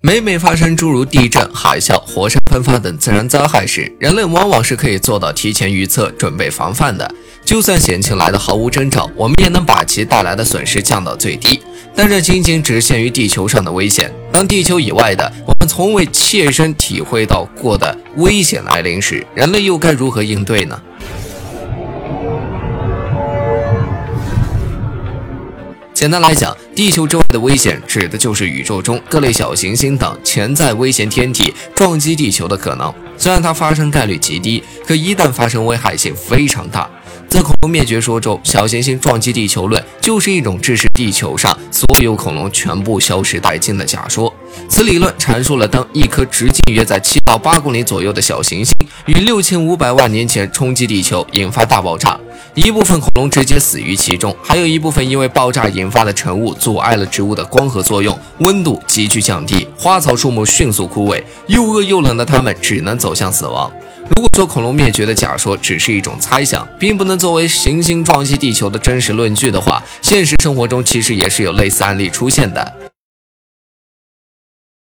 每每发生诸如地震、海啸、火山喷发等自然灾害时，人类往往是可以做到提前预测、准备防范的。就算险情来的毫无征兆，我们也能把其带来的损失降到最低。但这仅仅只限于地球上的危险。当地球以外的我们从未切身体会到过的危险来临时，人类又该如何应对呢？简单来讲，地球之外的危险指的就是宇宙中各类小行星等潜在危险天体撞击地球的可能。虽然它发生概率极低，可一旦发生，危害性非常大。在灭绝说中，小行星撞击地球论就是一种致使地球上所有恐龙全部消失殆尽的假说。此理论阐述了当一颗直径约在七到八公里左右的小行星于六千五百万年前冲击地球，引发大爆炸，一部分恐龙直接死于其中，还有一部分因为爆炸引发的尘雾阻碍了植物的光合作用，温度急剧降低，花草树木迅速枯萎，又饿又冷的它们只能走向死亡。如果说恐龙灭绝的假说只是一种猜想，并不能作为行星撞击地球的真实论据的话，现实生活中其实也是有类似案例出现的。